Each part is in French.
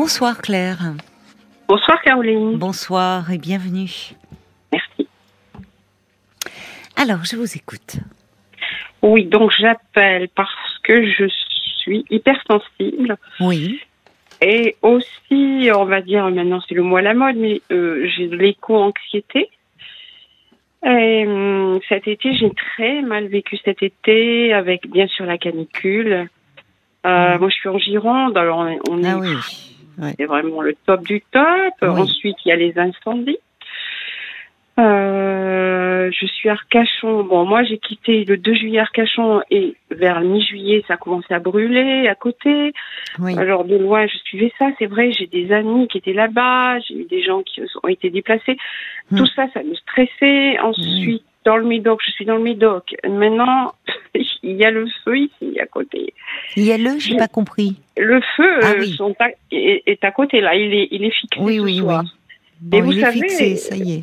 Bonsoir Claire. Bonsoir Caroline. Bonsoir et bienvenue. Merci. Alors, je vous écoute. Oui, donc j'appelle parce que je suis hypersensible. Oui. Et aussi, on va dire, maintenant c'est le mot à la mode, mais euh, j'ai de l'éco-anxiété. Et, hum, cet été, j'ai très mal vécu cet été avec bien sûr la canicule. Euh, Moi, je suis en Gironde, alors on est, on est- Ah oui. Ouais. c'est vraiment le top du top. Oui. Ensuite, il y a les incendies. Euh, je suis à Arcachon. Bon, moi, j'ai quitté le 2 juillet Arcachon et vers mi-juillet, ça a commencé à brûler à côté. Oui. Alors de loin, je suivais ça. C'est vrai, j'ai des amis qui étaient là-bas, j'ai eu des gens qui ont été déplacés. Hmm. Tout ça, ça me stressait. Ensuite, dans le Médoc, je suis dans le Médoc. Maintenant, il y a le feu ici à côté. Il y a le, j'ai pas compris. Le feu Ah euh, oui. sont à- est, est à côté là. Il est, il est fixé Oui, ce oui, soir. oui. Bon, vous il est savez, fixé, ça y est.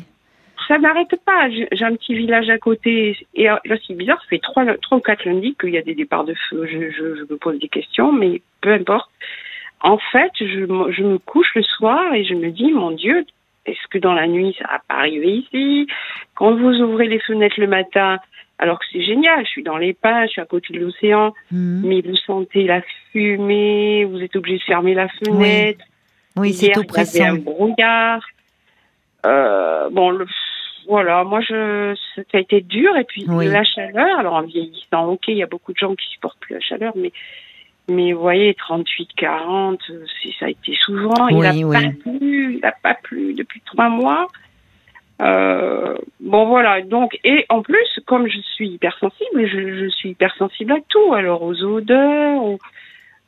Ça n'arrête pas. J'ai un petit village à côté. Et euh, là, c'est bizarre. Ça fait trois, trois ou quatre lundis qu'il y a des départs de feu. Je, je, je me pose des questions, mais peu importe. En fait, je, je me couche le soir et je me dis, mon Dieu, est-ce que dans la nuit, ça va pas arriver ici? Quand vous ouvrez les fenêtres le matin, alors que c'est génial, je suis dans les pins, je suis à côté de l'océan, Hmm. mais vous sentez la fumée, vous êtes obligé de fermer la fenêtre. Oui, c'est Hier, il y avait oppressant. un brouillard. Euh, bon, le, voilà, moi, je, ça a été dur. Et puis, Oui. la chaleur, alors en vieillissant, ok, il y a beaucoup de gens qui supportent plus la chaleur, mais, mais vous voyez, 38, 40, euh, ça a été souvent. il n'a oui. pas plu, il n'a pas plu depuis trois mois. Euh, bon, voilà. Donc, et en plus, comme je suis hypersensible, je, je suis hypersensible à tout. Alors, aux odeurs, aux,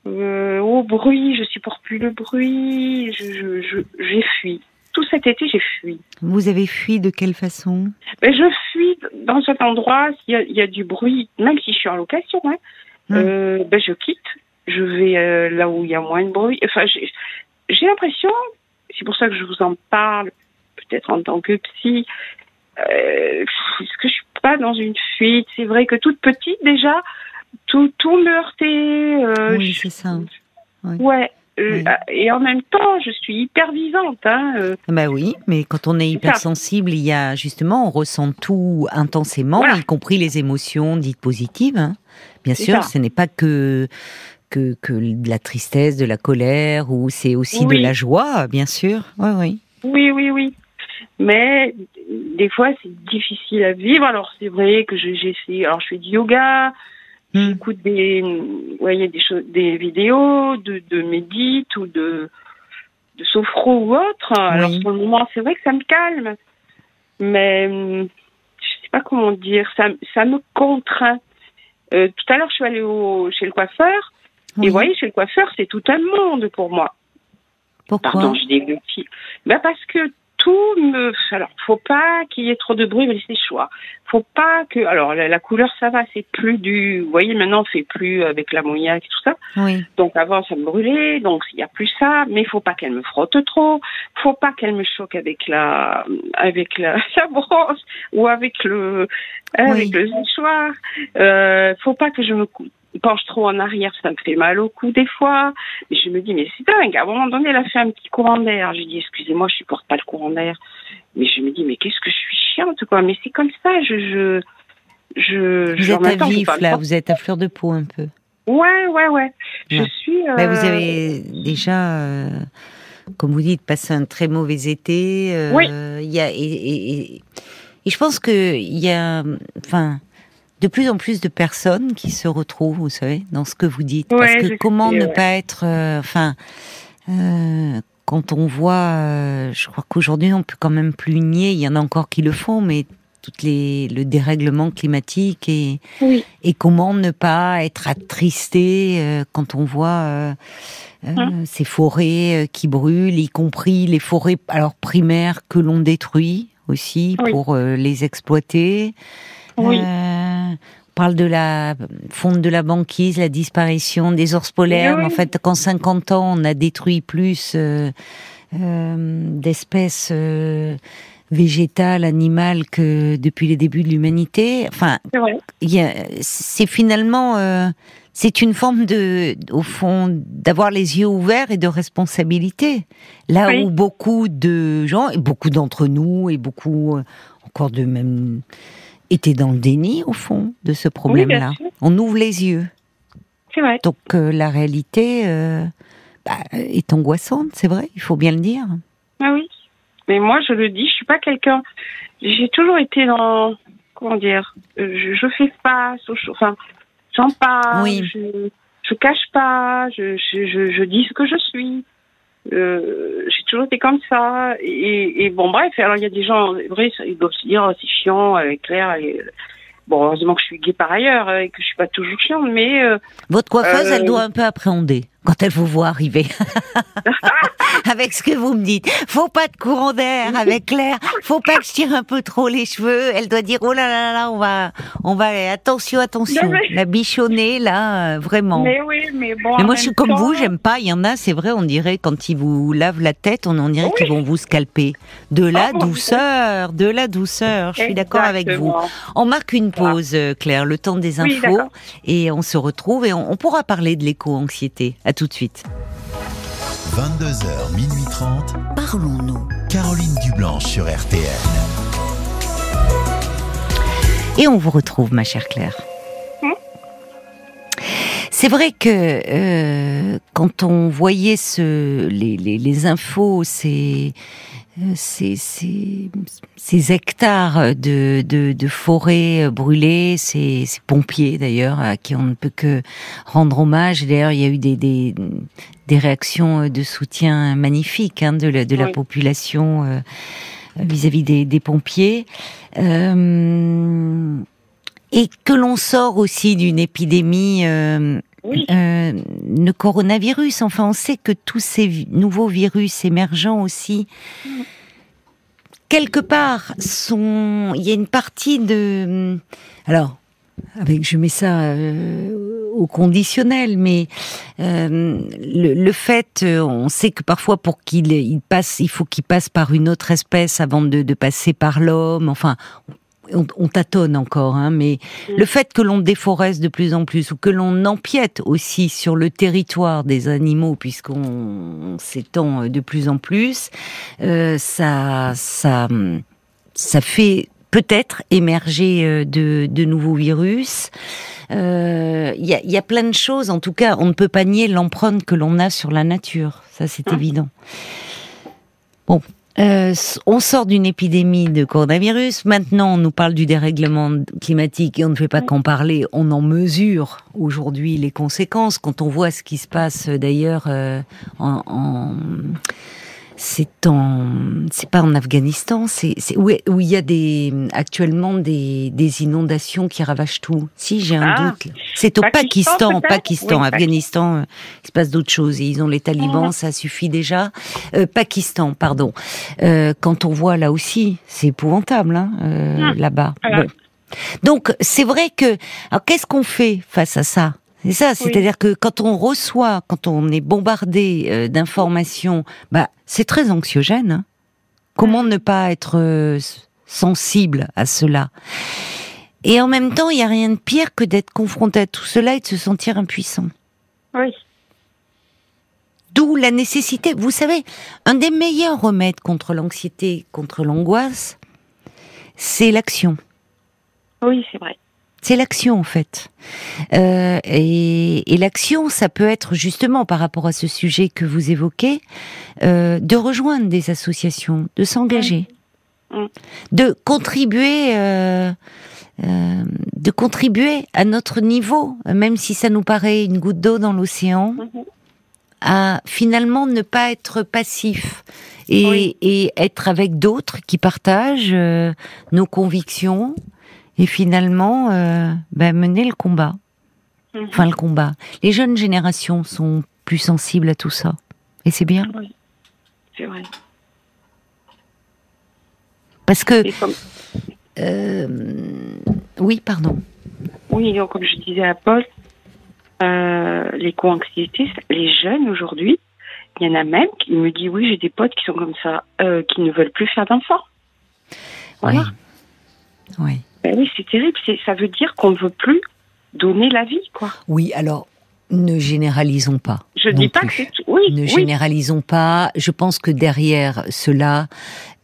euh, au bruit, je supporte plus le bruit, je, je, je, j'ai fui. Tout cet été, j'ai fui. Vous avez fui de quelle façon? Mais je fuis dans cet endroit, s'il y a, il y a du bruit, même si je suis en location, hein, euh, ben je quitte, je vais euh, là où il y a moins de bruit. Enfin, j'ai, l'impression, c'est pour ça que je vous en parle, peut-être en tant que psy, euh, est-ce que je suis pas dans une fuite C'est vrai que toute petite déjà, tout, tout me heurtait. euh, Oui, c'est ça. Ouais. euh, Oui. Et en même temps, je suis hyper vivante. Hein. euh, Bah oui, mais quand on est hypersensible, il y a justement, on ressent tout intensément, Voilà. y compris les émotions dites positives. hein. Bien sûr, ça. ce n'est pas que, que que de la tristesse, de la colère, ou c'est aussi Oui. de la joie, bien sûr. Oui, oui. Oui, oui, oui. Mais des fois, c'est difficile à vivre. Alors, c'est vrai que je- j'essaie. Alors, je fais du yoga, Hmm. j'écoute des, voyez, des, des vidéos de, de médite ou de, de sophro ou autre. Alors, pour le moment, c'est vrai que ça me calme. Mais je sais pas comment dire. Ça, ça me contraint. Euh, tout à l'heure, je suis allée au, chez le coiffeur. Oui. Et vous voyez, chez le coiffeur, c'est tout un monde pour moi. Pourquoi Pardon, je déglutis. Ben parce que tout me. Alors, faut pas qu'il y ait trop de bruit, mais c'est choix. Faut pas que. Alors, la, la couleur, ça va, c'est plus du. Vous voyez, maintenant, on fait plus avec l'ammoniaque et tout ça. Oui. Donc, avant, ça me brûlait, donc il y a plus ça. Mais faut pas qu'elle me frotte trop. Faut pas qu'elle me choque avec la, avec la, la brosse ou avec le, avec le séchoir. Euh, faut pas que je me penche trop en arrière, ça me fait mal au cou des fois. Et je me dis, mais c'est dingue. À un moment donné, elle a fait un petit courant d'air. Je dis, excusez-moi, je supporte pas le courant d'air. Mais je me dis, mais qu'est-ce que je suis chiante, quoi. Mais c'est comme ça, je, je, je, Vous je- êtes à vif là, vous êtes à fleur de peau un peu. Ouais, ouais, ouais. Je Ouais. suis. Bah, vous euh, avez déjà, euh, comme vous dites, passé un très mauvais été. euh, Oui. Y a, et, et- et- et je pense que il y a, enfin, de plus en plus de personnes qui se retrouvent, vous savez, dans ce que vous dites. Parce que comment sais, ne ouais. pas être, euh, enfin, euh, quand on voit, euh, je crois qu'aujourd'hui on peut quand même plus nier. Il y en a encore qui le font, mais toutes les le dérèglement climatique et Oui. et comment ne pas être attristé quand on voit euh, Hein? ces forêts euh, qui brûlent, y compris les forêts alors primaires que l'on détruit aussi Oui. pour euh, les exploiter. Oui. On parle de la fonte de la banquise, la disparition des ours polaires. Oui, oui. En fait, qu'en 50 ans, on a détruit plus euh, euh, d'espèces euh, végétales, animales que depuis les débuts de l'humanité. Enfin, C'est finalement, c'est une forme de, au fond, d'avoir les yeux ouverts et de responsabilité. Là où beaucoup de gens, et beaucoup d'entre nous, et beaucoup encore de même, étaient dans le déni, au fond, de ce problème-là. On ouvre les yeux. C'est vrai. Donc euh, la réalité euh, bah, est angoissante, c'est vrai, il faut bien le dire. Ah oui. Mais moi, je le dis, je suis pas quelqu'un. J'ai toujours été dans, comment dire, je, je fais face, enfin, J'en parle, oui. je, je cache pas, je, je, je, dis ce que je suis. Euh, j'ai toujours été comme ça. Et, et, bon, bref, alors il y a des gens, vrai, ils doivent se dire, oh, c'est chiant, euh, Claire. Et, bon, heureusement que je suis gay par ailleurs et que je suis pas toujours chiante, mais. Euh, Votre coiffeuse, elle doit un peu appréhender quand elle vous voit arriver. avec ce que vous me dites. Faut pas de courant d'air avec Claire. Faut pas que je tire un peu trop les cheveux. Elle doit dire oh là là là, on va, on va attention attention. La bichonnée là, euh, vraiment. Mais oui, mais bon. Mais moi je suis comme vous, j'aime pas. Il y en a, c'est vrai, on dirait quand ils vous lavent la tête, on en dirait qu'ils vont vous scalper. De la oh, douceur, de la douceur. Je suis d'accord avec vous. On marque une pause, euh, Claire, le temps des infos, et on se retrouve et on, on pourra parler de l'éco-anxiété. À tout de suite. 22h, minuit 30. Parlons-nous. Caroline Dublanche sur RTN. Et on vous retrouve, ma chère Claire. Hmm? C'est vrai que euh, quand on voyait ce, les, les, infos, c'est ces, ces, ces, hectares de, de, de forêt brûlées, ces, ces pompiers d'ailleurs, à qui on ne peut que rendre hommage. D'ailleurs, il y a eu des, des, des réactions de soutien magnifiques hein, de, la, de la population euh, vis-à-vis des, des, pompiers. Euh, et que l'on sort aussi d'une épidémie euh, euh, le coronavirus. Enfin, on sait que tous ces nouveaux virus émergents aussi, quelque part, sont. Il y a une partie de. Alors, avec, je mets ça euh, au conditionnel, mais euh, le, fait, on sait que parfois pour qu'il il passe, il faut qu'il passe par une autre espèce avant de passer par l'homme. Enfin, on, tâtonne encore, hein, mais mm. le fait que l'on déforeste de plus en plus ou que l'on empiète aussi sur le territoire des animaux, puisqu'on s'étend de plus en plus, euh, ça, ça, ça fait peut-être émerger euh, de, nouveaux virus. Il euh, y, a, plein de choses. En tout cas, on ne peut pas nier l'empreinte que l'on a sur la nature. Ça, c'est ah. évident. Bon, euh, on sort d'une épidémie de coronavirus. Maintenant, on nous parle du dérèglement climatique et on ne fait pas qu'en parler. On en mesure aujourd'hui les conséquences. Quand on voit ce qui se passe d'ailleurs euh, en, en c'est en, c'est pas en Afghanistan, c'est, où, où, il y a des, actuellement des, des inondations qui ravagent tout. Si j'ai un ah. doute, c'est au Pakistan, Pakistan, Afghanistan, euh, il se passe d'autres choses. Ils ont les talibans, ah. ça suffit déjà. Euh, Pakistan, pardon. Euh, quand on voit là aussi, c'est épouvantable hein, euh, ah. là-bas. Bon. Donc c'est vrai que, alors qu'est-ce qu'on fait face à ça? C'est ça, c'est-à-dire que quand on reçoit, quand on est bombardé euh, d'informations, bah c'est très anxiogène. Hein. Comment ne pas être euh, sensible à cela? Et en même temps, il n'y a rien de pire que d'être confronté à tout cela et de se sentir impuissant. Oui. D'où la nécessité. Vous savez, un des meilleurs remèdes contre l'anxiété, contre l'angoisse, c'est l'action. Oui, c'est vrai. C'est l'action en fait. Euh, et, l'action, ça peut être justement par rapport à ce sujet que vous évoquez, euh, de rejoindre des associations, de s'engager, mmh. Mmh. de contribuer, euh, de contribuer à notre niveau, même si ça nous paraît une goutte d'eau dans l'océan, mmh. à finalement ne pas être passif. Et, et être avec d'autres qui partagent nos convictions, et finalement euh, ben, mener le combat. Mhm. Enfin, le combat. Les jeunes générations sont plus sensibles à tout ça. Et c'est bien. Oui, c'est vrai. Parce que. Euh, oui, pardon. Oui, donc, comme je disais à Paul, euh, les co-anxiétés, les jeunes aujourd'hui, il y en a même qui me disent oui, j'ai des potes qui sont comme ça, euh, qui ne veulent plus faire d'enfants. Voilà. Oui. oui. Ben oui, c'est terrible. Ça veut dire qu'on ne veut plus donner la vie, quoi. Oui, alors ne généralisons pas. Je ne dis pas que c'est oui. Ne généralisons pas. Je pense que derrière cela,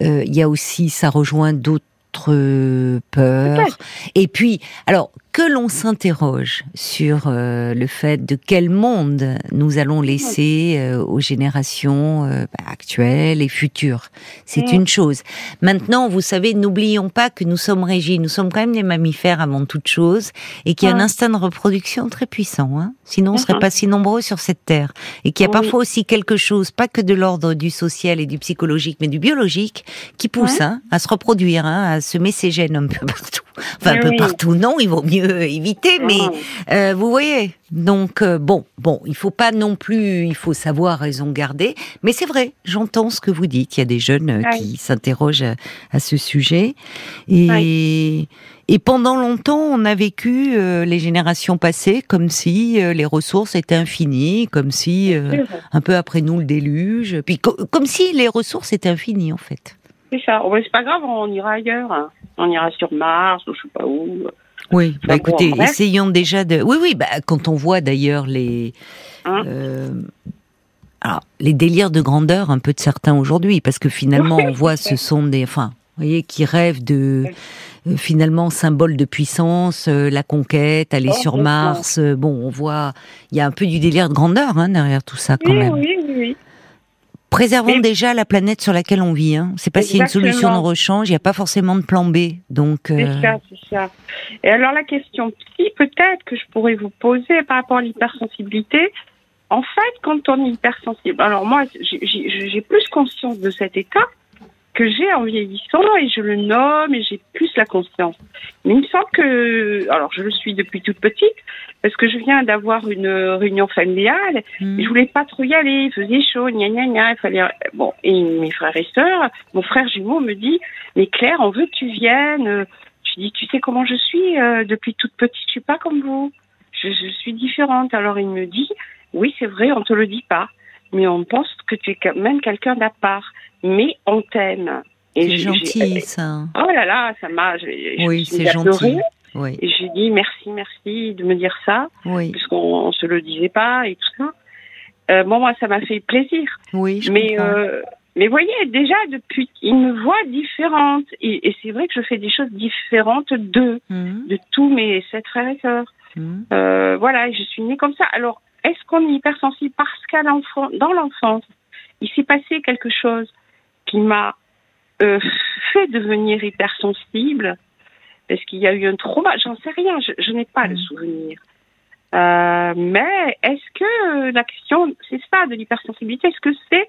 euh, il y a aussi, ça rejoint d'autres peurs. Et puis, alors, que l'on s'interroge sur euh, le fait de quel monde nous allons laisser euh, aux générations euh, bah, actuelles et futures. C'est une chose. Maintenant, vous savez, n'oublions pas que nous sommes régis, nous sommes quand même des mammifères avant toute chose, et qu'il y a un instinct de reproduction très puissant. Hein Sinon, on serait mm-hmm. pas si nombreux sur cette terre. Et qu'il y a parfois aussi quelque chose, pas que de l'ordre du social et du psychologique, mais du biologique, qui pousse hein, à se reproduire, hein, à semer ses gènes un peu partout. Enfin, un peu partout, non, il vaut mieux éviter, mais euh, vous voyez. Donc, euh, bon, bon, il faut pas non plus, il faut savoir raison garder. Mais c'est vrai, j'entends ce que vous dites. Il y a des jeunes euh, qui s'interrogent à, ce sujet. Et, et pendant longtemps, on a vécu les générations passées comme si les ressources étaient infinies, comme si, un peu après nous, le déluge. Puis, comme si les ressources étaient infinies, en fait. C'est ça. c'est pas grave, on ira ailleurs. Hein on ira sur Mars ou je sais pas où. Oui, bah écoutez, essayons déjà de. Oui, oui, bah, quand on voit d'ailleurs les. Hein euh, alors, les délires de grandeur un peu de certains aujourd'hui, parce que finalement, on voit, ce sont des. Enfin, vous voyez, qui rêvent de. Euh, finalement, symbole de puissance, euh, la conquête, aller sur Mars. bon, on voit. Il y a un peu du délire de grandeur hein, derrière tout ça, quand même. Oui, oui, oui. Préservons déjà la planète sur laquelle on vit. Hein. C'est pas s'il y a une solution de rechange, il n'y a pas forcément de plan B. Donc. Euh, c'est ça, c'est ça. Et alors la question si peut-être que je pourrais vous poser par rapport à l'hypersensibilité. En fait, quand on est hypersensible, alors moi, j'ai plus conscience de cet état que j'ai en vieillissant et je le nomme et j'ai plus la conscience. Mais il me semble que, alors je le suis depuis toute petite, parce que je viens d'avoir une réunion familiale, mmh. je voulais pas trop y aller, il faisait chaud, gna gna gna, il fallait, bon, et mes frères et sœurs, mon frère jumeau me dit, mais Claire, on veut que tu viennes. Je dis, tu sais comment je suis, euh, depuis toute petite, je suis pas comme vous. Je, je suis différente. Alors il me dit, oui, c'est vrai, on te le dit pas mais on pense que tu es quand même quelqu'un d'à part mais on t'aime. C'est gentil, ça. Oh là là, ça m'a. Oui, c'est gentil. Oui. Et j'ai dit merci, merci de me dire ça, oui. puisqu'on se le disait pas et tout ça. Euh, bon, moi, ça m'a fait plaisir. Oui, je mais euh, mais voyez, déjà depuis, il me voit différente, et, et c'est vrai que je fais des choses différentes d'eux, mhm. de tous mes sept frères et sœurs. Mhm. Euh, voilà, je suis née comme ça. Alors, est-ce qu'on est hypersensible parce qu'à l'enfant, dans l'enfance, il s'est passé quelque chose qui m'a euh, fait devenir hypersensible, est-ce qu'il y a eu un trauma? J'en sais rien, je, n'ai pas le mm. souvenir. Euh, mais est-ce que la question, c'est ça de l'hypersensibilité, est-ce que c'est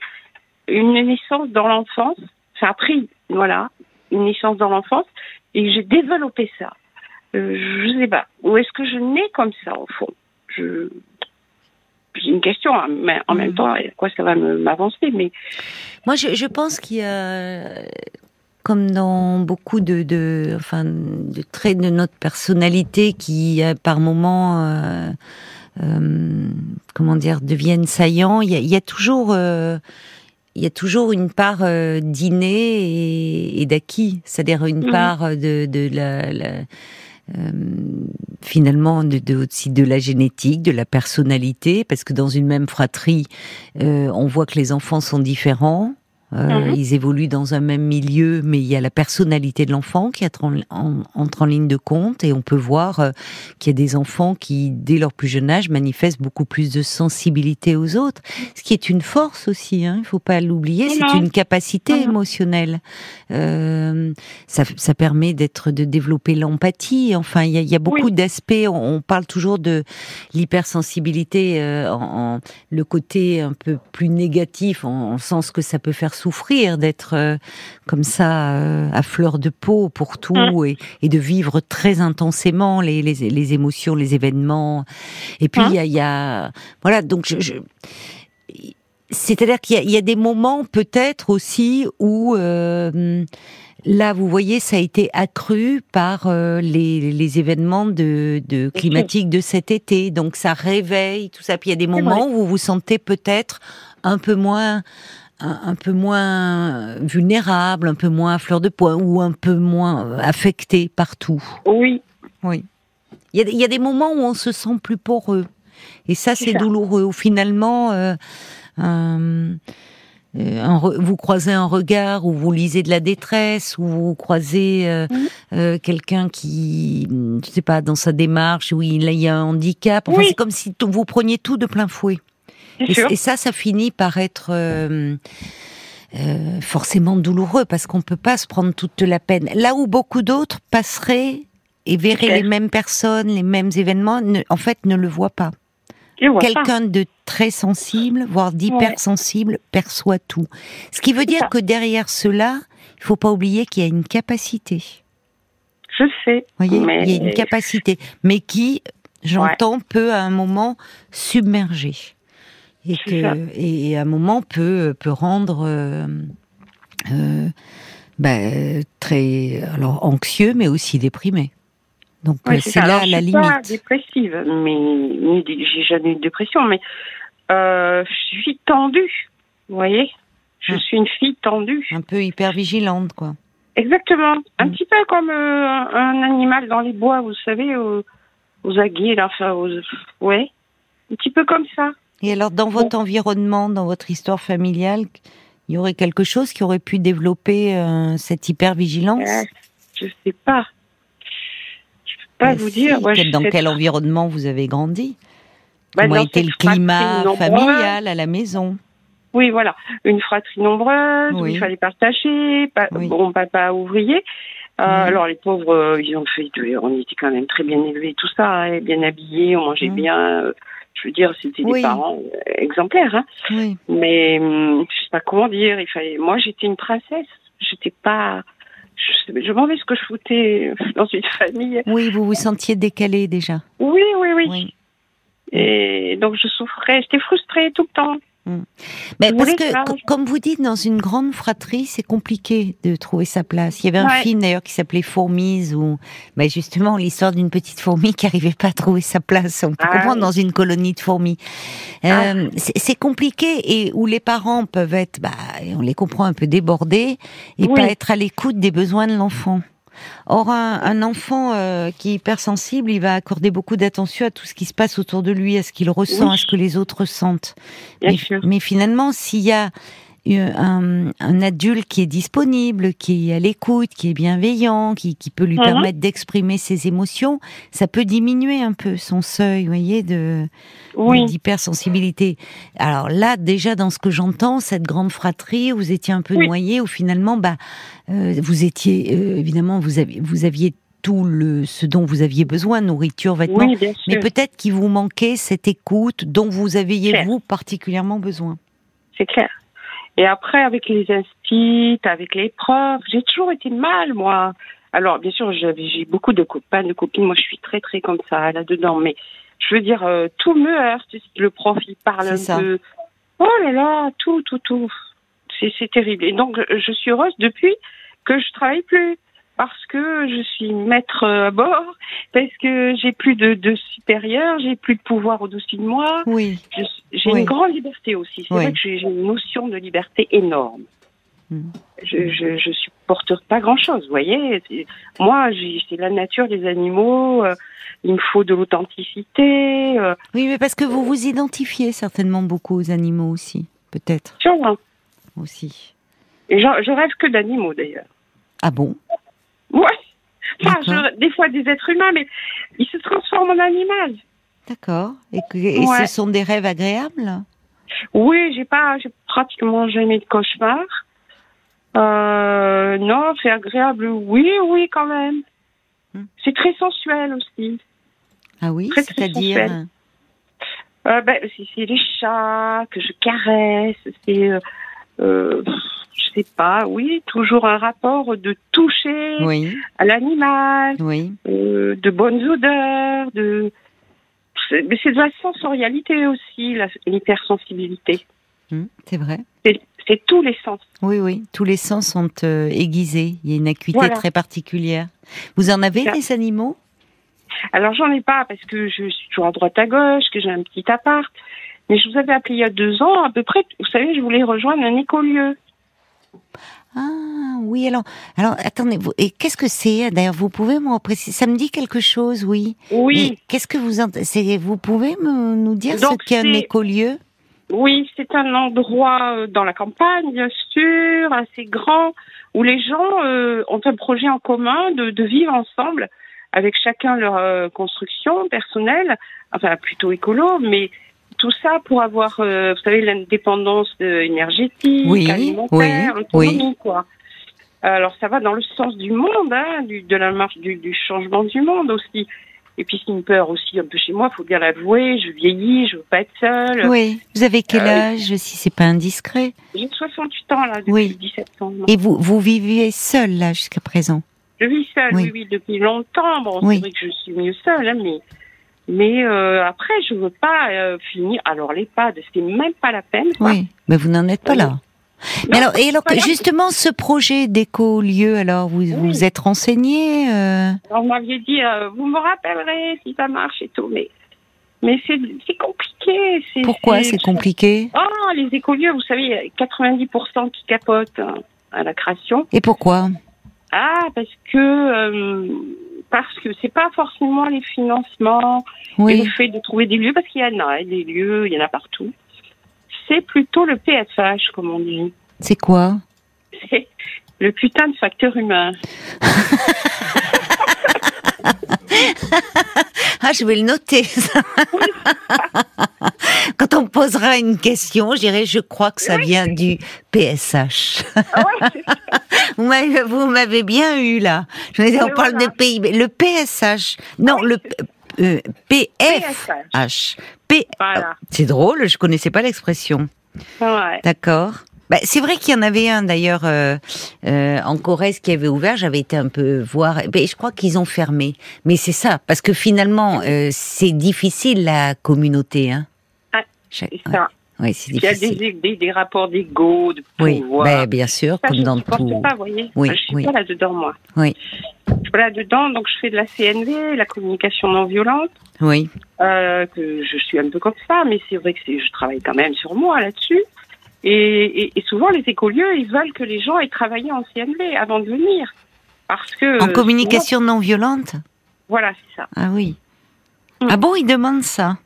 une naissance dans l'enfance? Ça a pris, voilà, une naissance dans l'enfance et j'ai développé ça. Euh, je ne sais pas. Ou est-ce que je nais comme ça au fond? Je une question, hein, mais en même mm. temps, quoi ça va m'avancer, mais moi je, pense qu'il y a comme dans beaucoup de, de, enfin, de traits de notre personnalité qui, euh, par moments, euh, euh, comment dire, deviennent saillants. Il y a, toujours, il y a toujours une part d'inné et, d'acquis, c'est-à-dire une mm. part de, de la, la euh, finalement de, de, aussi de la génétique, de la personnalité, parce que dans une même fratrie, euh, on voit que les enfants sont différents. Euh, mhm. Ils évoluent dans un même milieu, mais il y a la personnalité de l'enfant qui entre en, ligne de compte et on peut voir euh, qu'il y a des enfants qui, dès leur plus jeune âge, manifestent beaucoup plus de sensibilité aux autres, ce qui est une force aussi. Hein, il faut pas l'oublier, c'est une capacité émotionnelle. Euh, ça, ça, permet d'être, de développer l'empathie. Enfin, il y a, il y a beaucoup d'aspects. On, parle toujours de l'hypersensibilité euh, en, le côté un peu plus négatif, en, en sens que ça peut faire souffrir d'être euh, comme ça euh, à fleur de peau pour tout mm. et, de vivre très intensément les, les, émotions, les événements. Et puis mm. il y, a, voilà donc je, c'est-à-dire qu'il y, a des moments peut-être aussi où euh, là, vous voyez, ça a été accru par les, les, événements de, de climatiques de cet été. Donc ça réveille tout ça. Puis il y a des moments où vous vous sentez peut-être un peu moins un, peu moins vulnérable, un peu moins à fleur de poing ou un peu moins affecté partout. Oui. Oui. Il y, a, des moments où on se sent plus poreux. Et ça, c'est douloureux. Où finalement, euh, euh, vous croisez un regard, ou vous lisez de la détresse, ou vous croisez euh, mhm. quelqu'un qui, je sais pas, dans sa démarche, où il, y a un handicap. Enfin, c'est comme si vous preniez tout de plein fouet. Et, ça, ça finit par être forcément douloureux parce qu'on peut pas se prendre toute la peine. Là où beaucoup d'autres passeraient et verraient les mêmes personnes, les mêmes événements, en fait, ne le voient pas. Quelqu'un de très sensible, voire d'hypersensible, perçoit tout. Ce qui veut dire que derrière cela, il faut pas oublier qu'il y a une capacité. Je sais. Voyez, il y a une capacité, mais qui, j'entends, peut à un moment submerger et que et à un moment peut peut rendre euh, euh, ben, très alors anxieux, mais aussi déprimé. Donc c'est là la limite. Je suis pas dépressive, mais j'ai jamais eu de dépression, mais euh, je suis tendue. Vous voyez, je ah. suis une fille tendue. Un peu hyper vigilante, quoi. Exactement. Un mm. petit peu comme un animal dans les bois, vous savez, aux, aguets, là, enfin, aux, ouais, un petit peu comme ça. Et alors, dans votre environnement, dans votre histoire familiale, il y aurait quelque chose qui aurait pu développer cette hypervigilance? Je sais pas. Pas vous dire. dans quel environnement vous avez grandi? Bah, Comment était le climat familial à la maison? Oui, voilà, une fratrie nombreuse où il fallait partager. Bon, papa ouvrier. Euh, alors les pauvres, euh, ils ont fait, on était quand même très bien élevés, tout ça, hein, bien habillés, on mangeait bien. Euh, je veux dire, c'était des parents exemplaires. Hein. Mais hum, je sais pas comment dire. Il fallait. Moi, j'étais une princesse. J'étais pas je, me demandais ce que je foutais dans une famille. Oui, vous vous sentiez décalé déjà. Oui, oui, oui. Et donc je souffrais, j'étais frustrée tout le temps. Hmm. Mais parce que, comme vous dites, dans une grande fratrie, c'est compliqué de trouver sa place. Il y avait un film d'ailleurs qui s'appelait Fourmise, où bah, justement l'histoire d'une petite fourmi qui n'arrivait pas à trouver sa place. On peut ah comprendre dans une colonie de fourmis. Ah. Euh, c'est compliqué et où les parents peuvent être, bah, on les comprend un peu débordés et pas être à l'écoute des besoins de l'enfant. Or, un, enfant euh, qui est hypersensible, il va accorder beaucoup d'attention à tout ce qui se passe autour de lui, à ce qu'il ressent, à ce que les autres ressentent. Mais, finalement, s'il y a un, adulte qui est disponible, qui est à l'écoute, qui est bienveillant, qui, peut lui mhm. permettre d'exprimer ses émotions, ça peut diminuer un peu son seuil, vous voyez, de d'hypersensibilité. Alors là, déjà dans ce que j'entends, cette grande fratrie, vous étiez un peu noyé, ou finalement, bah, euh, vous étiez euh, évidemment, vous aviez, vous aviez tout le, ce dont vous aviez besoin, nourriture, vêtements, mais peut-être qu'il vous manquait cette écoute dont vous aviez vous particulièrement besoin. C'est clair. Et après, avec les instits, avec les profs, j'ai toujours été mal, moi. Alors, bien sûr, j'ai beaucoup de copains, de copines. Moi, je suis très, très comme ça, là-dedans. Mais je veux dire, euh, tout me heurte. Le prof, il parle un peu. Oh là là, tout, tout, tout. C'est terrible. Et donc, je suis heureuse depuis que je travaille plus parce que je suis maître à bord, parce que j'ai plus de, de supérieur, j'ai plus de pouvoir au-dessus de moi. Oui. J'ai une grande liberté aussi. C'est vrai que j'ai une notion de liberté énorme. Hmm. Je, je, je supporte pas grand-chose, vous voyez. Moi, c'est la nature des animaux. Euh, il me faut de l'authenticité. Euh. Oui, mais parce que vous vous identifiez certainement beaucoup aux animaux aussi, peut-être. Sûrement. Aussi. Et je, je rêve que d'animaux, d'ailleurs. Ah bon? Ouais. Enfin, des fois des êtres humains, mais ils se transforment en animal. D'accord. Et, ce sont des rêves agréables? Oui, j'ai pas, j'ai pratiquement jamais de cauchemars. Euh, non, c'est agréable. Oui, oui, quand même. Hmm. C'est très sensuel aussi. Ah oui, c'est-à-dire euh, ben, c'est les chats que je caresse. C'est euh, euh je sais pas, oui, toujours un rapport de toucher à l'animal, oui. Euh, de bonnes odeurs, de mais c'est de la sensorialité aussi, l'hypersensibilité. Hum, c'est vrai. C'est tous les sens. Oui, oui, tous les sens sont euh, aiguisés. Il y a une acuité très particulière. Vous en avez des animaux? Alors j'en ai pas parce que je suis toujours à droite à gauche, que j'ai un petit appart. Mais je vous avais appelé il y a deux ans à peu près. Vous savez, je voulais rejoindre un écolieu. Ah oui, alors, alors attendez, vous, et qu'est-ce que c'est D'ailleurs, vous pouvez me préciser Ça me dit quelque chose, oui. Oui. Qu'est-ce que vous entendez Vous pouvez me, nous dire Donc, ce qu'est un c'est- écolieu? Oui, c'est un endroit euh, dans la campagne, bien sûr, assez grand, où les gens euh, ont un projet en commun de, de vivre ensemble, avec chacun leur euh, construction personnelle, enfin plutôt écolo, mais tout ça pour avoir, euh, vous savez, l'indépendance euh, énergétique, Oui, alimentaire, oui, autonomie, quoi. Alors ça va dans le sens du monde, hein, du, de la marche du, du changement du monde aussi. Et puis c'est une peur aussi un peu chez moi, faut bien l'avouer. Je vieillis, je veux pas être seule. Oui. Vous avez quel Euh, âge, si c'est pas indiscret? J'ai 68 ans là depuis Oui. 17 ans. Et vous, vous viviez seul là jusqu'à présent? Je vis seule, Oui. oui, oui, depuis longtemps. Bon, Oui. c'est vrai que je suis mieux seule, hein, mais mais euh, après je veux pas euh, finir. Alors l'EHPAD, c'est même pas la peine. quoi. Oui. Mais vous n'en êtes pas là. Mais Non, alors, et alors, justement, ce projet d'écolieu, alors, vous vous êtes renseigné euh, Alors, vous m'aviez dit, euh, vous me rappellerez si ça marche et tout, mais mais c'est c'est compliqué. Pourquoi c'est compliqué? Oh, les écolieux, vous savez, il y a 90% qui capotent hein, à la création. Et pourquoi? Ah, parce que euh, parce que c'est pas forcément les financements et le fait de trouver des lieux, parce qu'il y en a, des lieux, il y en a partout. C'est plutôt le PFH, comme on dit. C'est quoi? C'est le putain de facteur humain. Ah, je vais le noter. ça. Quand on me posera une question, je dirais, je crois que ça vient du PSH. Ah ouais. Vous m'avez, bien eu là. Je me disais, on parle voilà. de PIB. Le PSH. Non, le euh, PFH. PFH. P. Voilà. C'est drôle, je connaissais pas l'expression. Ouais. D'accord. Bah, c'est vrai qu'il y en avait un d'ailleurs euh, euh, en Corrèze qui avait ouvert. J'avais été un peu voir. Ben, je crois qu'ils ont fermé. Mais c'est ça, parce que finalement, euh, c'est difficile la communauté. Hein. Ah, C'est ça. ouais, c'est Il y a difficile. des, des, des rapports d'ego, de Oui, pouvoir. ben, bien sûr, Ça, comme je dans tout. pas, vous voyez. Oui, je suis oui. pas là-dedans, moi. Oui. Je suis pas là-dedans, donc je fais de la CNV, la communication non violente, Oui, euh, que je suis un peu comme ça, mais c'est vrai que je travaille quand même sur moi là-dessus. Et, et, et souvent, les écolieux, ils veulent que les gens aient travaillé en CNV avant de venir. Parce que. en communication non violente. voilà, c'est ça. Ah oui. Mm. Ah bon, ils demandent ça.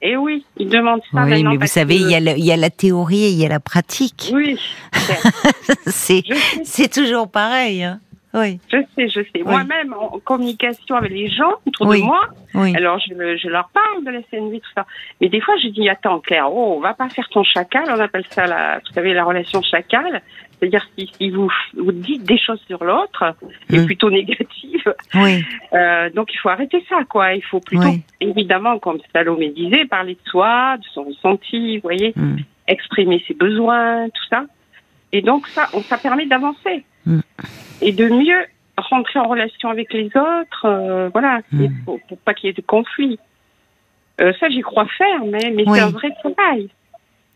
Et oui, ils demandent ça oui, mais vous savez, que- il y, y a la théorie et il y a la pratique. Oui, c'est toujours pareil. Hein. Oui, je sais, je sais. Moi-même, en communication avec les gens autour Oui. de moi, oui. Alors, je, le- je leur parle de la CNV, tout ça. Mais des fois, je dis, attends, Claire, oh, on va pas faire ton chacal. On appelle ça, la, vous savez, la relation chacal. C'est-à-dire, si, si vous, vous dites des choses sur l'autre, et plutôt négatives, Oui, euh, donc il faut arrêter ça, quoi. Il faut plutôt, Oui. évidemment, comme Salomé disait, parler de soi, de son ressenti, vous voyez, Mm. exprimer ses besoins, tout ça. Et donc, ça, on, ça permet d'avancer. Mm. Et de mieux rentrer en relation avec les autres, euh, voilà, Mm. pour, pour pas qu'il y ait de conflit. Euh, ça, j'y crois faire, mais, mais Oui. c'est un vrai travail.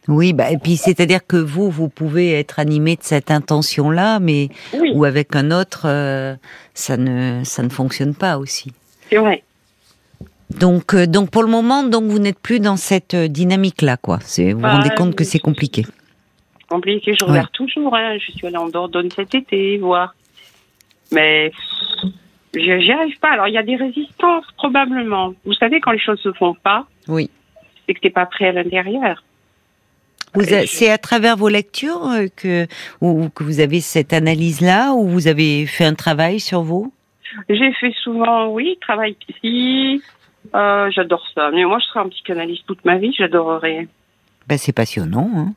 oui. Bah, et puis c'est-à-dire que vous, vous pouvez être animé de cette intention-là, mais Oui, ou avec un autre, euh, ça ne ça ne fonctionne pas aussi. c'est vrai. Donc euh, donc pour le moment, donc vous n'êtes plus dans cette dynamique-là, quoi. Vous vous Bah, rendez compte que c'est compliqué. Compliqué, je regarde toujours. Hein. Je suis allée en Dordogne cet été, voir. Mais j'y arrive pas. Alors, il y a des résistances, probablement. Vous savez, quand les choses se font pas, Oui. c'est que t'es pas prêt à l'intérieur. Je- C'est à travers vos lectures euh, que ou que vous avez cette analyse-là, ou vous avez fait un travail sur vous? J'ai fait souvent, oui, travail psy. Euh, j'adore ça. Mais moi, je serai un psychanalyste toute ma vie. J'adorerais. Ben, c'est passionnant. Hein.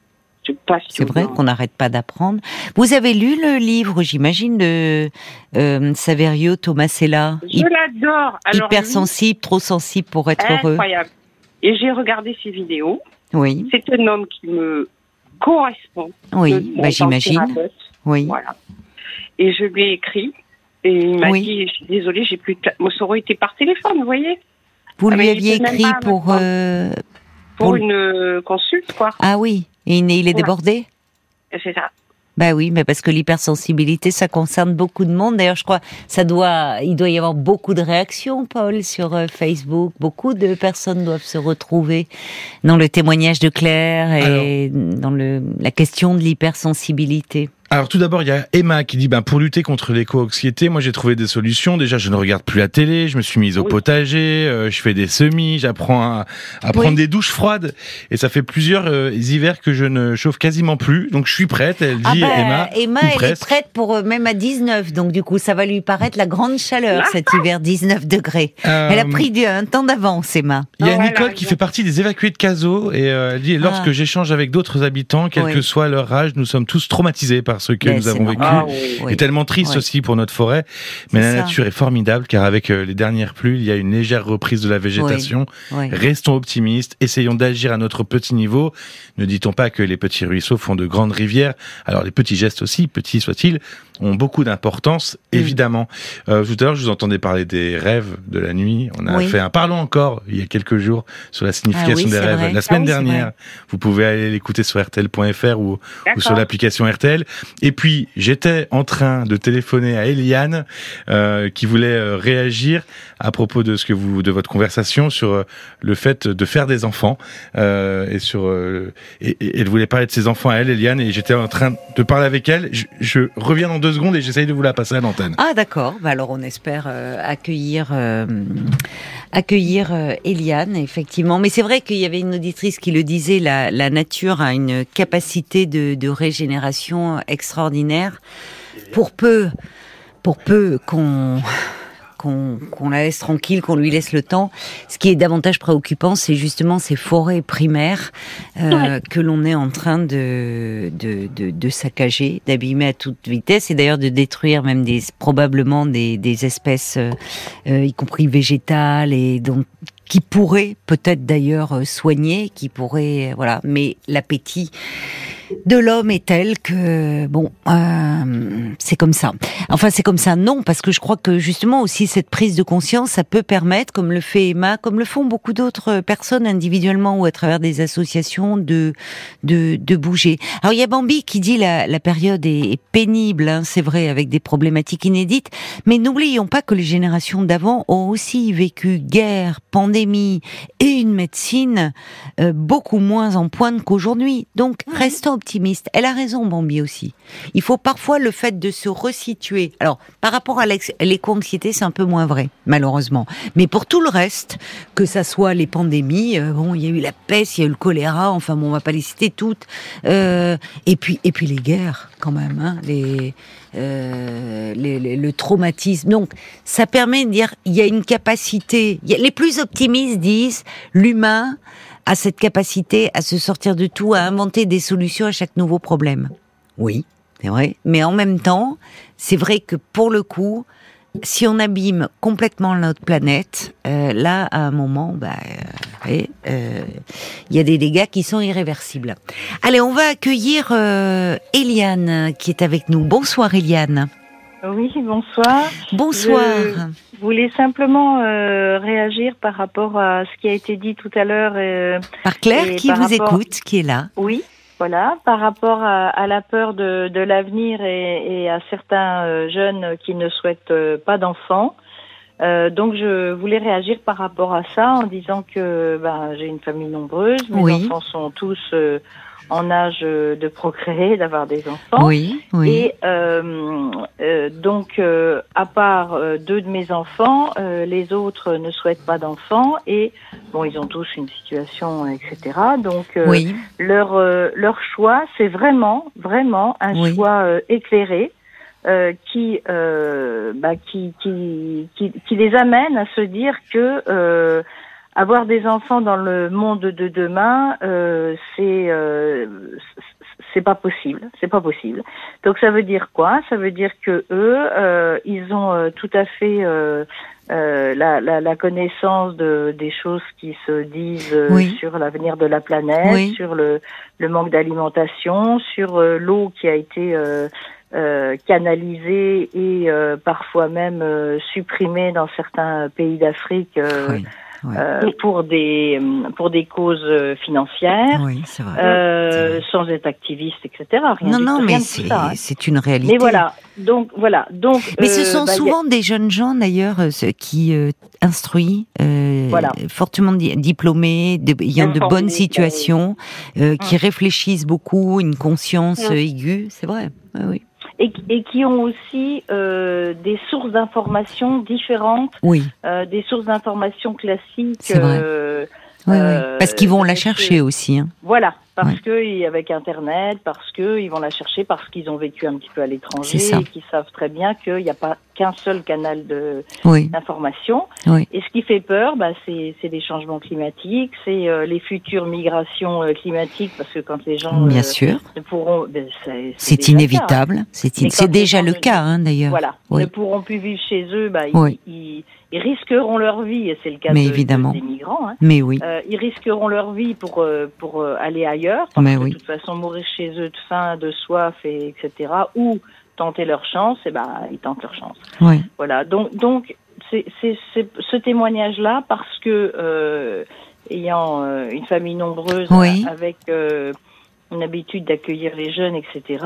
C'est vrai qu'on n'arrête pas d'apprendre. Vous avez lu le livre, j'imagine, de euh, Saverio Tomasella, Je l'adore. Hypersensible, trop sensible pour être lui, heureux. incroyable. Et j'ai regardé ses vidéos. Oui, C'est un homme qui me correspond. oui, bah, j'imagine. Oui, Voilà. Et je lui ai écrit. Et il m'a Oui. dit, je suis désolée, j'ai plus de ça aurait été par téléphone, vous voyez, vous Ah, lui aviez écrit pas pour. euh, pour Pour- une euh, consulte, quoi. Ah oui, et il est, il est Voilà. débordé. C'est ça. Bah oui, mais parce que l'hypersensibilité, ça concerne beaucoup de monde. D'ailleurs, je crois, ça doit, il doit y avoir beaucoup de réactions, Paul, sur euh, Facebook. Beaucoup de personnes doivent se retrouver dans le témoignage de Claire et dans le, la question de l'hypersensibilité. Alors tout d'abord, il y a Emma qui dit ben pour lutter contre l'éco-anxiété, moi j'ai trouvé des solutions. Déjà, je ne regarde plus la télé, je me suis mise au potager, euh, je fais des semis, j'apprends à, à prendre des douches froides et ça fait plusieurs euh, hivers que je ne chauffe quasiment plus. Donc je suis prête, elle Ah dit bah, Emma. Emma, elle est prête pour euh, même à 19, donc du coup, ça va lui paraître la grande chaleur cet hiver, 19 degrés. Euh, Elle a pris du- un temps d'avance, Emma. Il y a Voilà, Nicole qui fait partie des évacués de Caso et euh, elle dit lorsque Ah. j'échange avec d'autres habitants, quel Oui. que soit leur âge, nous sommes tous traumatisés par ce que Mais nous avons vécu. Ah oui. Oui. Et tellement triste Oui. aussi pour notre forêt. Mais la ça. nature est formidable car avec euh, les dernières pluies, il y a une légère reprise de la végétation. Restons optimistes, essayons d'agir à notre petit niveau. Ne dit-on pas que les petits ruisseaux font de grandes rivières? Alors les petits gestes aussi, petits soient-ils, ont beaucoup d'importance, Mm. évidemment. Euh, tout à l'heure, je vous entendais parler des rêves de la nuit. On a fait un parlons encore il y a quelques jours sur la signification Ah des rêves. vrai. La semaine Ah dernière, vous pouvez aller l'écouter sur rtl.fr ou, sur l'application RTL. Et puis, j'étais en train de téléphoner à Eliane, euh, qui voulait euh, réagir à propos de ce que vous, de votre conversation sur euh, le fait de faire des enfants, euh, et sur, euh, et, elle voulait parler de ses enfants à elle, Eliane, et j'étais en train de parler avec elle. Je, je reviens dans deux secondes et j'essaye de vous la passer à l'antenne. Ah d'accord, bah, alors on espère euh, accueillir euh, accueillir euh, Eliane effectivement, mais c'est vrai qu'il y avait une auditrice qui le disait, la, la nature a une capacité de, de régénération extraordinaire. Pour peu, pour peu qu'on qu'on la laisse tranquille, qu'on lui laisse le temps. Ce qui est davantage préoccupant, c'est justement ces forêts primaires euh, que l'on est en train de, de, de, de saccager, d'abîmer à toute vitesse et d'ailleurs de détruire même des, probablement des, des espèces, euh, euh, y compris végétales et donc qui pourraient peut-être d'ailleurs soigner, qui pourraient, voilà, mais l'appétit de l'homme est tel que bon, euh, c'est comme ça. Enfin, c'est comme ça, non, parce que je crois que justement aussi cette prise de conscience, ça peut permettre, comme le fait Emma, comme le font beaucoup d'autres personnes individuellement ou à travers des associations, de de, de bouger. Alors il y a Bambi qui dit la, la période est, est pénible, hein, c'est vrai, avec des problématiques inédites, mais n'oublions pas que les générations d'avant ont aussi vécu guerre, pandémie et une médecine euh, beaucoup moins en pointe qu'aujourd'hui. Donc restons optimistes. Elle a raison, Bambi aussi. Il faut parfois le fait de se resituer. Alors par rapport à l'éco-anxiété, c'est un peu moins vrai, malheureusement. Mais pour tout le reste, que ça soit les pandémies, euh, bon, il y a eu la peste, il y a eu le choléra, enfin bon, on va pas les citer toutes. Euh, et puis et puis les guerres, quand même, hein, les, euh, les- le traumatisme. Donc ça permet de dire il y a une capacité. les plus optimistes disent l'humain a cette capacité à se sortir de tout, à inventer des solutions à chaque nouveau problème. Oui, c'est vrai. Mais en même temps, c'est vrai que pour le coup, si on abîme complètement notre planète, euh, là, à un moment, bah, euh, euh, il y a des dégâts qui sont irréversibles. Allez, on va accueillir euh, Eliane qui est avec nous. Bonsoir Eliane. Oui, bonsoir. Bonsoir. Je voulais simplement euh, réagir par rapport à ce qui a été dit tout à l'heure. euh, Par Claire qui par vous rapport- écoute, qui est là. oui, voilà, par rapport à, à la peur de, de l'avenir et, et à certains euh, jeunes qui ne souhaitent pas d'enfants. Donc je voulais réagir par rapport à ça en disant que ben, j'ai une famille nombreuse, mes Oui. enfants sont tous en âge euh, de procréer, d'avoir des enfants. Oui, oui. Et euh, euh, donc, euh, à part euh, deux de mes enfants, euh, les autres ne souhaitent pas d'enfants et bon, ils ont tous une situation, etc. Donc, euh, oui, leur euh, leur choix, c'est vraiment, vraiment un Oui. choix euh, éclairé. euh, qui, euh, bah, qui, qui, qui, qui les amène à se dire que euh, avoir des enfants dans le monde de demain, euh, c'est euh, c'est pas possible, c'est pas possible. Donc ça veut dire quoi? Ça veut dire que eux, euh, ils ont euh, tout à fait euh, euh, la, la, la connaissance de, des choses qui se disent Oui. sur l'avenir de la planète, Oui. sur le, le manque d'alimentation, sur l'eau qui a été euh, euh, canalisée et euh, parfois même euh, supprimée dans certains pays d'Afrique. euh, Oui. euh, pour des pour des causes euh, financières, oui, vrai. euh, sans être activiste, etc. Rien non, non, mais de c'est hein. c'est une réalité. Mais voilà, donc voilà, donc. Mais ce euh, sont bah, a- souvent des jeunes gens d'ailleurs euh, qui euh, instruits, euh, Voilà. fortement di- diplômés, de- ayant de bonnes Informés, situations, euh, qui réfléchissent beaucoup, une conscience euh, aiguë, c'est vrai. Oui. Et, et qui ont aussi euh, des sources d'informations différentes, Oui, euh, des sources d'informations classiques. C'est vrai. euh, oui, oui. Euh, parce qu'ils vont la chercher aussi. Hein. Voilà, parce Ouais. que avec Internet, parce que ils vont la chercher, parce qu'ils ont vécu un petit peu à l'étranger, et qu'ils savent très bien qu'il n'y a pas qu'un seul canal de Oui, d'information. oui, Et ce qui fait peur, bah, c'est les changements climatiques, c'est euh, les futures migrations euh, climatiques, parce que quand les gens bien euh, sûr. ne pourront, ben, c'est hein. inévitable. C'est in- déjà le cas hein, d'ailleurs. Voilà, Oui. ne pourront plus vivre chez eux, bah, ils, ils risqueront leur vie, et c'est le cas Mais de- évidemment. de- des migrants. Hein. Mais oui, Euh, ils risqueront leur vie pour euh, pour euh, aller ailleurs, parce Mais que oui. de toute façon mourir chez eux de faim, de soif, et etc. Ou tenter leur chance, et ben ils tentent leur chance. oui, Voilà. Donc donc c'est ce témoignage là parce que ayant une famille nombreuse Oui. avec une habitude d'accueillir les jeunes, etc.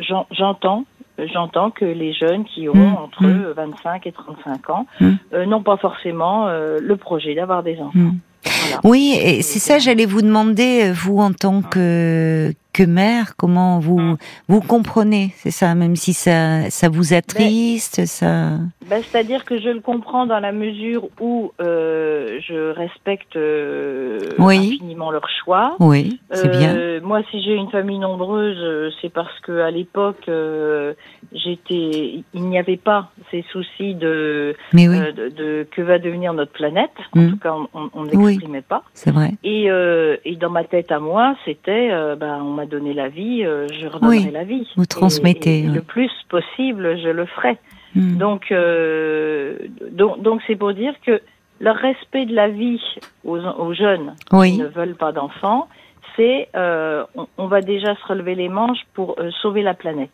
j'en- j'entends j'entends que les jeunes qui ont Mm, entre mm. 25 et 35 ans Mm. euh, n'ont pas forcément euh, le projet d'avoir des enfants. Mm. Voilà. Oui, et c'est ça, j'allais vous demander, vous en tant que, que mère, comment vous, Mm. vous comprenez, c'est ça, même si ça, ça vous attriste, ça? Ben, C'est-à-dire que je le comprends dans la mesure où euh, je respecte euh, Oui. infiniment leur choix. Oui, c'est bien. Euh, Moi, si j'ai une famille nombreuse, euh, c'est parce que à l'époque, euh, j'étais, il n'y avait pas ces soucis de, Mais oui, de, de que va devenir notre planète. En Mm. tout cas, on- on on Oui. n'exprimait pas. c'est vrai. Et, euh, et dans ma tête à moi, c'était, ben, on m'a donné la vie, euh, je redonnerai Oui. la vie. Vous Et- transmettez, et le plus possible, je le ferai. Mm. Donc, euh, donc, donc c'est pour dire que le respect de la vie aux, aux jeunes qui ne veulent pas d'enfants, c'est euh, on, on va déjà se relever les manches pour euh, sauver la planète.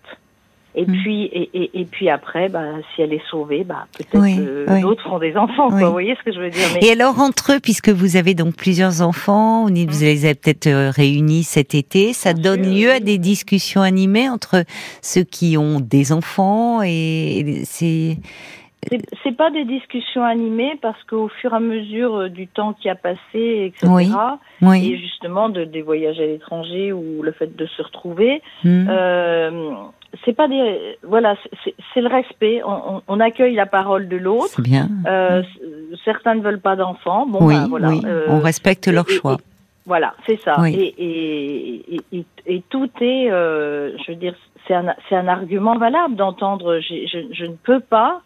Et Mm. puis et, et, et puis après, bah, si elle est sauvée, bah, peut-être Oui, euh, oui. d'autres feront des enfants. Oui. Quoi. Vous voyez ce que je veux dire Mais Et alors entre eux, puisque vous avez donc plusieurs enfants, vous les avez peut-être euh, réunis cet été, ça Bien donne sûr, lieu à oui. des discussions animées entre ceux qui ont des enfants et c'est- c'est pas des discussions animées parce qu'au fur et à mesure euh, du temps qui a passé, etc. Oui. Et justement de, des voyages à l'étranger ou le fait de se retrouver, Mm. euh, c'est pas des voilà, c'est- le respect. On, on- on accueille la parole de l'autre. Bien. Euh, c- Certains ne veulent pas d'enfants. Bon, oui, ben, voilà. oui. Euh, On respecte leur et- choix. et- voilà, c'est ça. Et, tout est, je veux dire, c'est un, un argument valable d'entendre. je ne peux pas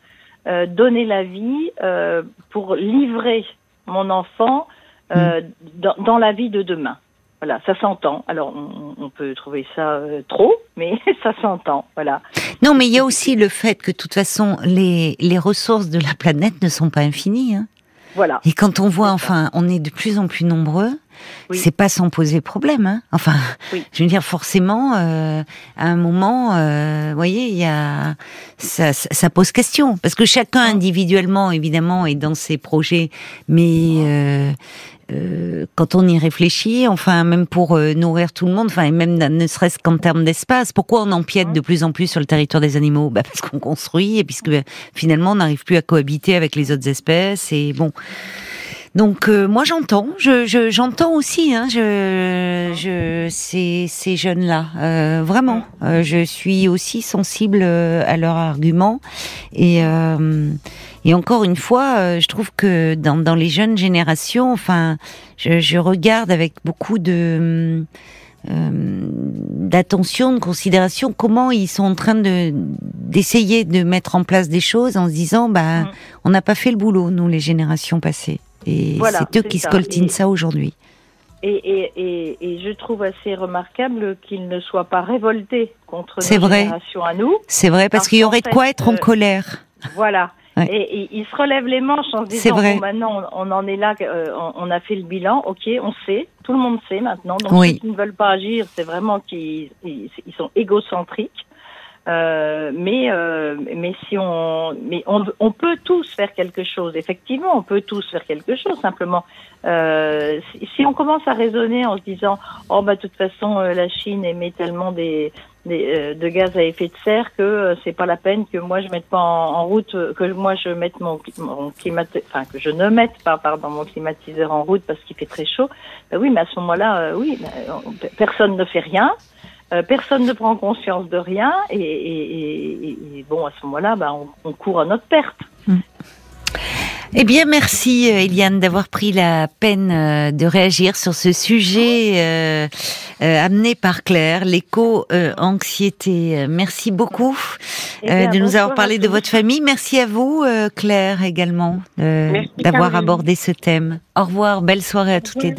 euh, donner la vie euh, pour livrer mon enfant euh, Mm. dans, dans la vie de demain. Voilà, ça s'entend. Alors, on, on peut trouver ça euh, trop, mais ça s'entend. Voilà. Non, mais il y a aussi le fait que de toute façon, les, les ressources de la planète ne sont pas infinies. hein. Voilà. Et quand on voit, enfin, on est de plus en plus nombreux, Oui. c'est pas sans poser problème. Hein. Enfin, Oui. je veux dire, forcément, euh, à un moment, euh, vous voyez, il y a ça, ça, ça pose question parce que chacun individuellement, évidemment, est dans ses projets, mais euh, euh, quand on y réfléchit, enfin, même pour euh, nourrir tout le monde, enfin, et même ne serait-ce qu'en termes d'espace, pourquoi on empiète de plus en plus sur le territoire des animaux? Bah Parce qu'on construit et puisque finalement on n'arrive plus à cohabiter avec les autres espèces et bon. Donc euh, moi j'entends, je, je- j'entends aussi, hein, je, je, ces, ces jeunes-là, euh, vraiment, Euh, je suis aussi sensible euh, à leurs arguments et euh, et encore une fois, euh, je trouve que dans, dans les jeunes générations, enfin, je, je regarde avec beaucoup de euh, d'attention, de considération, comment ils sont en train de d'essayer de mettre en place des choses en se disant, bah, Mm. on n'a pas fait le boulot, nous, les générations passées. Et Voilà, c'est eux qui ça. scoltinent Et- ça aujourd'hui. Et, et, et, et je trouve assez remarquable qu'ils ne soient pas révoltés contre nos vrai. générations à nous. C'est vrai, parce Parce qu'il y aurait de quoi être en euh, colère. Voilà. Ouais. Et, et ils se relèvent les manches en se disant vrai. bon, maintenant on, on en est là, euh, on, on a fait le bilan, ok, on sait, tout le monde sait maintenant. Donc Oui. ceux qui ne veulent pas agir, c'est vraiment qu'ils ils, ils sont égocentriques. Euh, mais euh, mais si on mais on, on peut tous faire quelque chose. Effectivement, on peut tous faire quelque chose. Simplement, euh, si, si, on commence à raisonner en se disant oh bah de toute façon euh, la Chine émet tellement des, de gaz à effet de serre que euh, c'est pas la peine que moi je mette pas en, route que moi je mette mon, climat enfin que je ne mette pas pardon mon climatiseur en route parce qu'il fait très chaud. Ben oui, mais à ce moment-là, oui, ben, personne ne fait rien. Euh, personne ne prend conscience de rien et, bon à ce moment-là, on, on, court à notre perte. Mm. Eh bien, merci euh, Eliane d'avoir pris la peine euh, de réagir sur ce sujet euh, euh, amené par Claire, l'éco-anxiété. Merci beaucoup eh de nous avoir parlé de votre famille. Merci à vous, Claire, également, d'avoir abordé ce thème. Au revoir, belle soirée à toutes les deux.